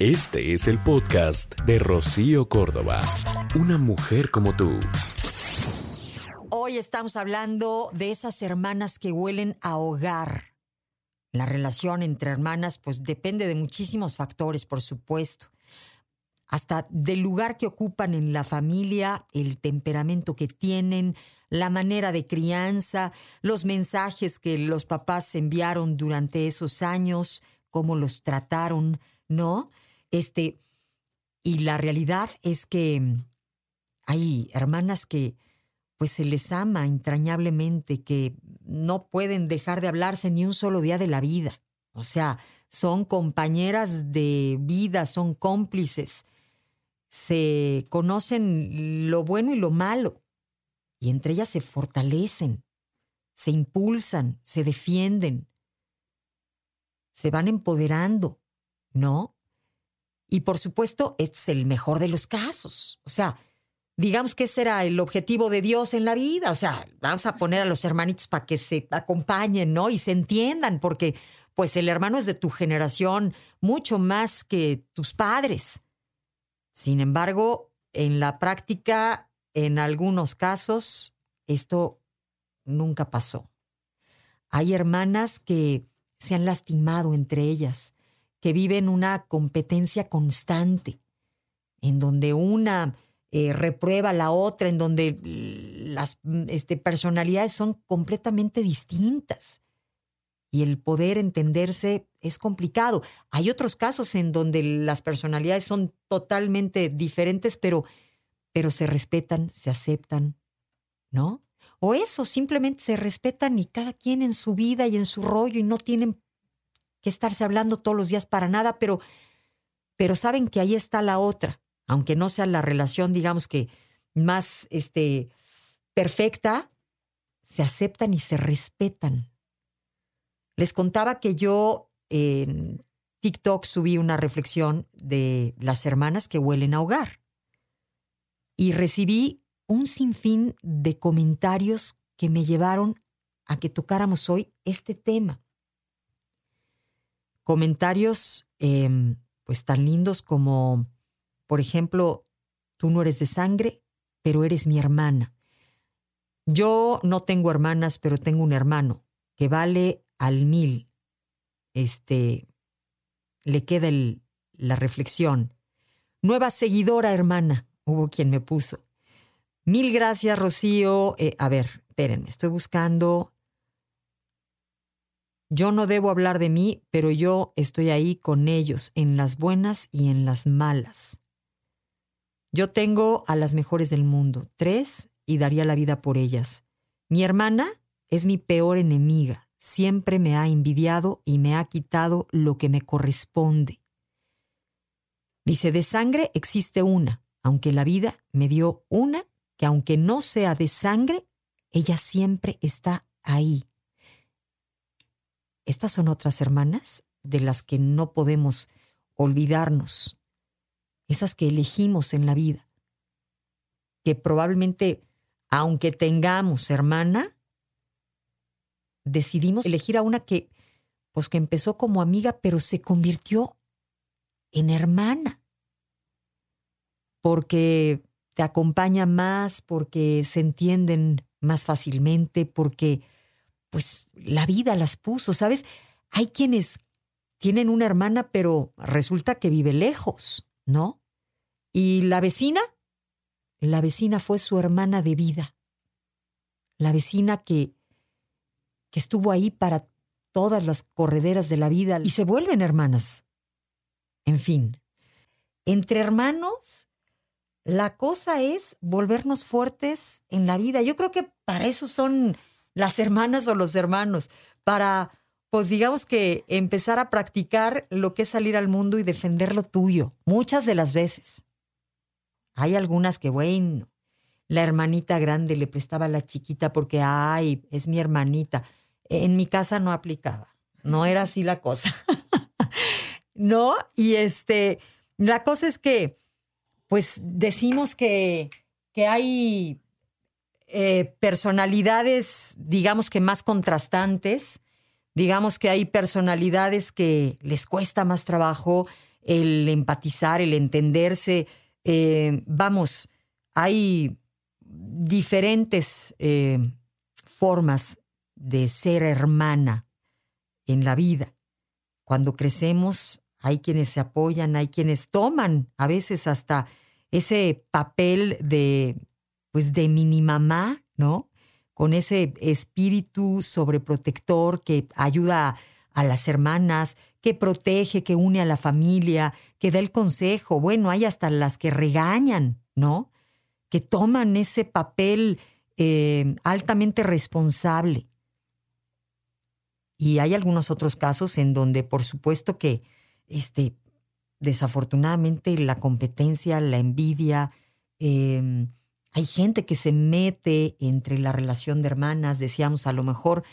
Este es el podcast de Rocío Córdoba. Una mujer como tú. Hoy estamos hablando de esas hermanas que huelen a hogar. La relación entre hermanas pues depende de muchísimos factores, por supuesto. Hasta del lugar que ocupan en la familia, el temperamento que tienen, la manera de crianza, los mensajes que los papás enviaron durante esos años, cómo los trataron, ¿no? Este, y la realidad es que hay hermanas que pues se les ama entrañablemente, que no pueden dejar de hablarse ni un solo día de la vida. O sea, son compañeras de vida, son cómplices, se conocen lo bueno y lo malo, y entre ellas se fortalecen, se impulsan, se defienden, se van empoderando, ¿no? Y por supuesto, este es el mejor de los casos. O sea, digamos que ese era el objetivo de Dios en la vida. O sea, vamos a poner a los hermanitos para que se acompañen, ¿no? Y se entiendan, porque pues el hermano es de tu generación mucho más que tus padres. Sin embargo, en la práctica, en algunos casos, esto nunca pasó. Hay hermanas que se han lastimado entre ellas que viven una competencia constante, en donde una eh, reprueba a la otra, en donde las este, personalidades son completamente distintas y el poder entenderse es complicado. Hay otros casos en donde las personalidades son totalmente diferentes, pero, pero se respetan, se aceptan, ¿no? O eso, simplemente se respetan y cada quien en su vida y en su rollo y no tienen que estarse hablando todos los días para nada, pero, pero saben que ahí está la otra, aunque no sea la relación, digamos que más este, perfecta, se aceptan y se respetan. Les contaba que yo en TikTok subí una reflexión de las hermanas que huelen a hogar y recibí un sinfín de comentarios que me llevaron a que tocáramos hoy este tema comentarios em, pues tan lindos como, por ejemplo, tú no eres de sangre, pero eres mi hermana. Yo no tengo hermanas, pero tengo un hermano que vale al mil. Este, le queda la reflexión. Nueva seguidora, hermana, hubo quien me puso. Mil gracias, Rocío. Eh, a ver, espérenme, estoy buscando yo no debo hablar de mí, pero yo estoy ahí con ellos, en las buenas y en las malas. Yo tengo a las mejores del mundo, tres, y daría la vida por ellas. Mi hermana es mi peor enemiga, siempre me ha envidiado y me ha quitado lo que me corresponde. Dice, de sangre existe una, aunque la vida me dio una, que aunque no sea de sangre, ella siempre está ahí. Estas son otras hermanas de las que no podemos olvidarnos, esas que elegimos en la vida, que probablemente, aunque tengamos hermana, decidimos elegir a una que, pues que empezó como amiga, pero se convirtió en hermana, porque te acompaña más, porque se entienden más fácilmente, porque pues la vida las puso, ¿sabes? Hay quienes tienen una hermana, pero resulta que vive lejos, ¿no? Y la vecina, la vecina fue su hermana de vida. La vecina que, que estuvo ahí para todas las correderas de la vida y se vuelven hermanas. En fin, entre hermanos, la cosa es volvernos fuertes en la vida. Yo creo que para eso son las hermanas o los hermanos, para, pues digamos que empezar a practicar lo que es salir al mundo y defender lo tuyo, muchas de las veces. Hay algunas que, bueno, la hermanita grande le prestaba a la chiquita porque, ay, es mi hermanita. En mi casa no aplicaba, no era así la cosa. ¿No? Y este, la cosa es que, pues decimos que, que hay eh, personalidades, digamos que más contrastantes, digamos que hay personalidades que les cuesta más trabajo el empatizar, el entenderse. Eh, vamos, hay diferentes eh, formas de ser hermana en la vida. Cuando crecemos, hay quienes se apoyan, hay quienes toman a veces hasta ese papel de, pues, de mini mamá, ¿no? Con ese espíritu sobreprotector que ayuda a las hermanas, que protege, que une a la familia, que da el consejo. Bueno, hay hasta las que regañan, ¿no? Que toman ese papel eh, altamente responsable. Y hay algunos otros casos en donde, por supuesto que, este, desafortunadamente, la competencia, la envidia, em, hay gente que se mete entre la relación de hermanas, decíamos, a lo mejor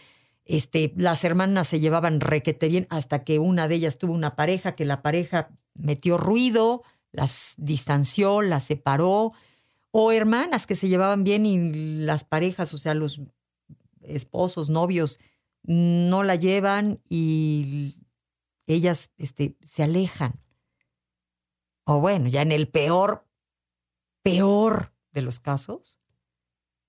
este, las hermanas se llevaban requete bien hasta que una de ellas tuvo una pareja, que la pareja metió ruido, las distanció, las separó, o hermanas que se llevaban bien y las parejas, o sea, los esposos, novios, no la llevan y ellas este, se alejan. O bueno, ya en el peor, peor de los casos,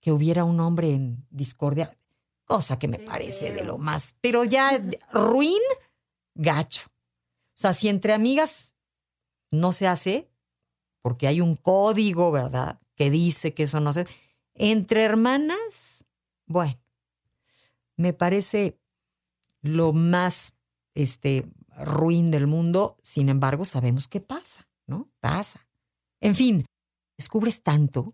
que hubiera un hombre en discordia, cosa que me parece de lo más, pero ya ruin, gacho. O sea, si entre amigas no se hace, porque hay un código, ¿verdad? Que dice que eso no se... Entre hermanas, bueno, me parece lo más este, ruin del mundo, sin embargo, sabemos qué pasa, ¿no? Pasa. En fin, descubres tanto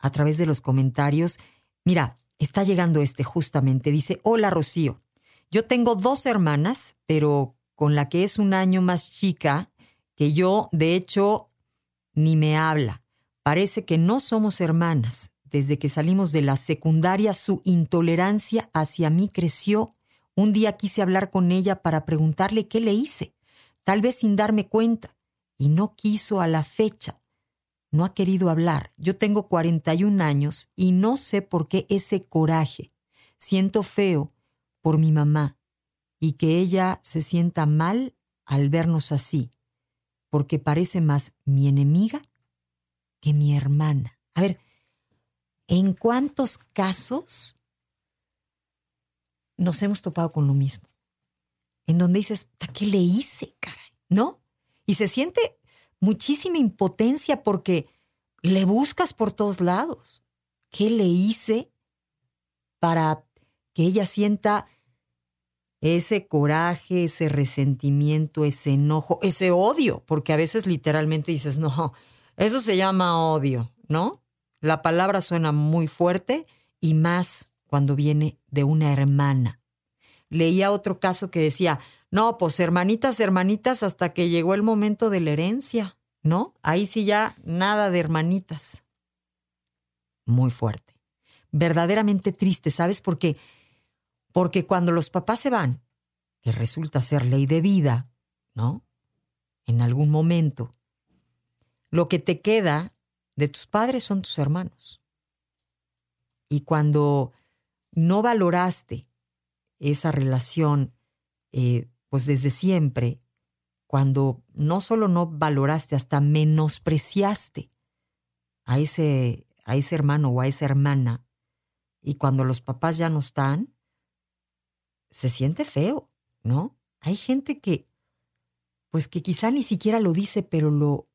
a través de los comentarios. Mira, está llegando este justamente. Dice, hola Rocío, yo tengo dos hermanas, pero con la que es un año más chica que yo, de hecho, ni me habla. Parece que no somos hermanas. Desde que salimos de la secundaria, su intolerancia hacia mí creció. Un día quise hablar con ella para preguntarle qué le hice, tal vez sin darme cuenta, y no quiso a la fecha. No ha querido hablar. Yo tengo 41 años y no sé por qué ese coraje. Siento feo por mi mamá y que ella se sienta mal al vernos así, porque parece más mi enemiga que mi hermana. A ver, ¿En cuántos casos nos hemos topado con lo mismo? En donde dices, ¿qué le hice, caray? ¿No? Y se siente muchísima impotencia porque le buscas por todos lados. ¿Qué le hice para que ella sienta ese coraje, ese resentimiento, ese enojo, ese odio? Porque a veces literalmente dices, no, eso se llama odio, ¿no? La palabra suena muy fuerte y más cuando viene de una hermana. Leía otro caso que decía, no, pues hermanitas, hermanitas, hasta que llegó el momento de la herencia, ¿no? Ahí sí ya nada de hermanitas. Muy fuerte. Verdaderamente triste, ¿sabes por qué? Porque cuando los papás se van, que resulta ser ley de vida, ¿no? En algún momento, lo que te queda de tus padres son tus hermanos. Y cuando no valoraste esa relación, eh, pues desde siempre, cuando no solo no valoraste, hasta menospreciaste a ese, a ese hermano o a esa hermana, y cuando los papás ya no están, se siente feo, ¿no? Hay gente que, pues que quizá ni siquiera lo dice, pero lo,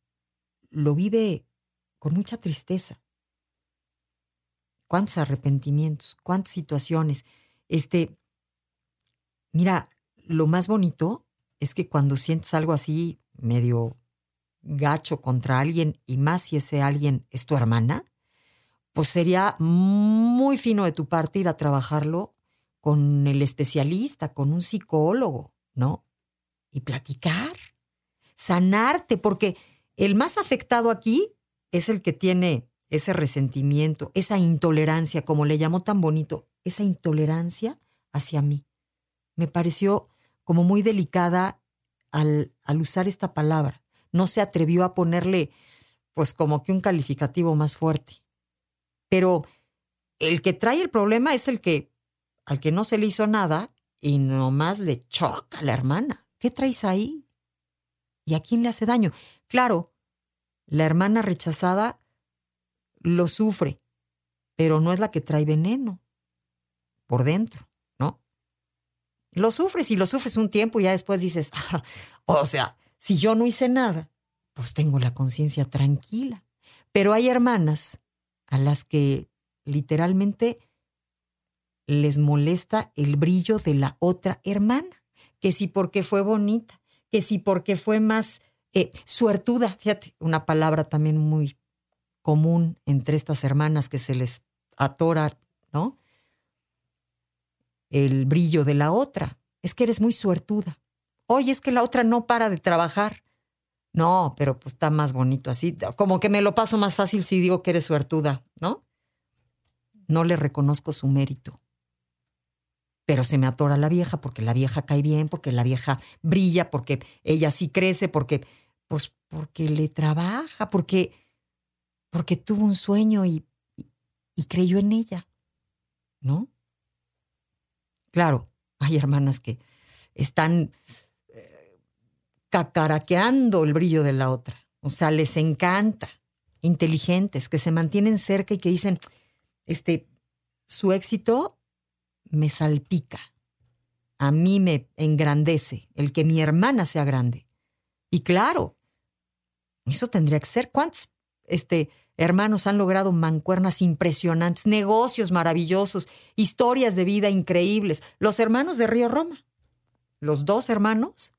lo vive con mucha tristeza. Cuántos arrepentimientos, cuántas situaciones. Este, mira, lo más bonito es que cuando sientes algo así medio gacho contra alguien y más si ese alguien es tu hermana, pues sería muy fino de tu parte ir a trabajarlo con el especialista, con un psicólogo, ¿no? Y platicar, sanarte, porque el más afectado aquí es el que tiene ese resentimiento, esa intolerancia, como le llamó tan bonito, esa intolerancia hacia mí. Me pareció como muy delicada al, al usar esta palabra. No se atrevió a ponerle, pues como que un calificativo más fuerte. Pero el que trae el problema es el que, al que no se le hizo nada y nomás le choca a la hermana. ¿Qué traes ahí? ¿Y a quién le hace daño? Claro, la hermana rechazada lo sufre, pero no es la que trae veneno por dentro. Lo sufres y lo sufres un tiempo y ya después dices, ah, o sea, si yo no hice nada, pues tengo la conciencia tranquila. Pero hay hermanas a las que literalmente les molesta el brillo de la otra hermana, que si porque fue bonita, que si porque fue más eh, suertuda, fíjate, una palabra también muy común entre estas hermanas que se les atora, ¿no? El brillo de la otra. Es que eres muy suertuda. Oye, es que la otra no para de trabajar. No, pero pues está más bonito así. Como que me lo paso más fácil si digo que eres suertuda, ¿no? No le reconozco su mérito. Pero se me atora la vieja porque la vieja cae bien, porque la vieja brilla, porque ella sí crece, porque, pues, porque le trabaja, porque porque tuvo un sueño y, y, creyó en ella, ¿no? Claro, hay hermanas que están eh, cacaraqueando el brillo de la otra, o sea, les encanta, inteligentes, que se mantienen cerca y que dicen, este, su éxito me salpica, a mí me engrandece el que mi hermana sea grande. Y claro, eso tendría que ser. ¿Cuántos este, hermanos han logrado mancuernas impresionantes, negocios maravillosos, historias de vida increíbles. Los hermanos de Río Roma, los dos hermanos,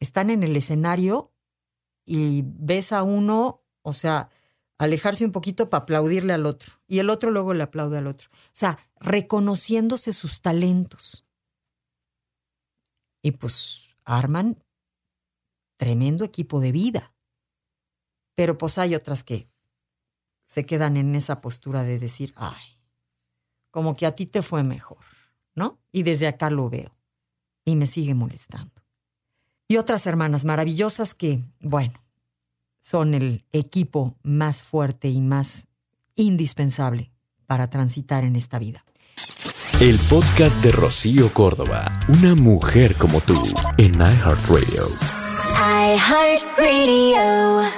están en el escenario y ves a uno, o sea, alejarse un poquito para aplaudirle al otro, y el otro luego le aplaude al otro. O sea, reconociéndose sus talentos. Y pues arman tremendo equipo de vida. Pero pues hay otras que se quedan en esa postura de decir, ay, como que a ti te fue mejor, ¿no? Y desde acá lo veo y me sigue molestando. Y otras hermanas maravillosas que, bueno, son el equipo más fuerte y más indispensable para transitar en esta vida. El podcast de Rocío Córdoba, una mujer como tú, en iHeartRadio. iHeartRadio.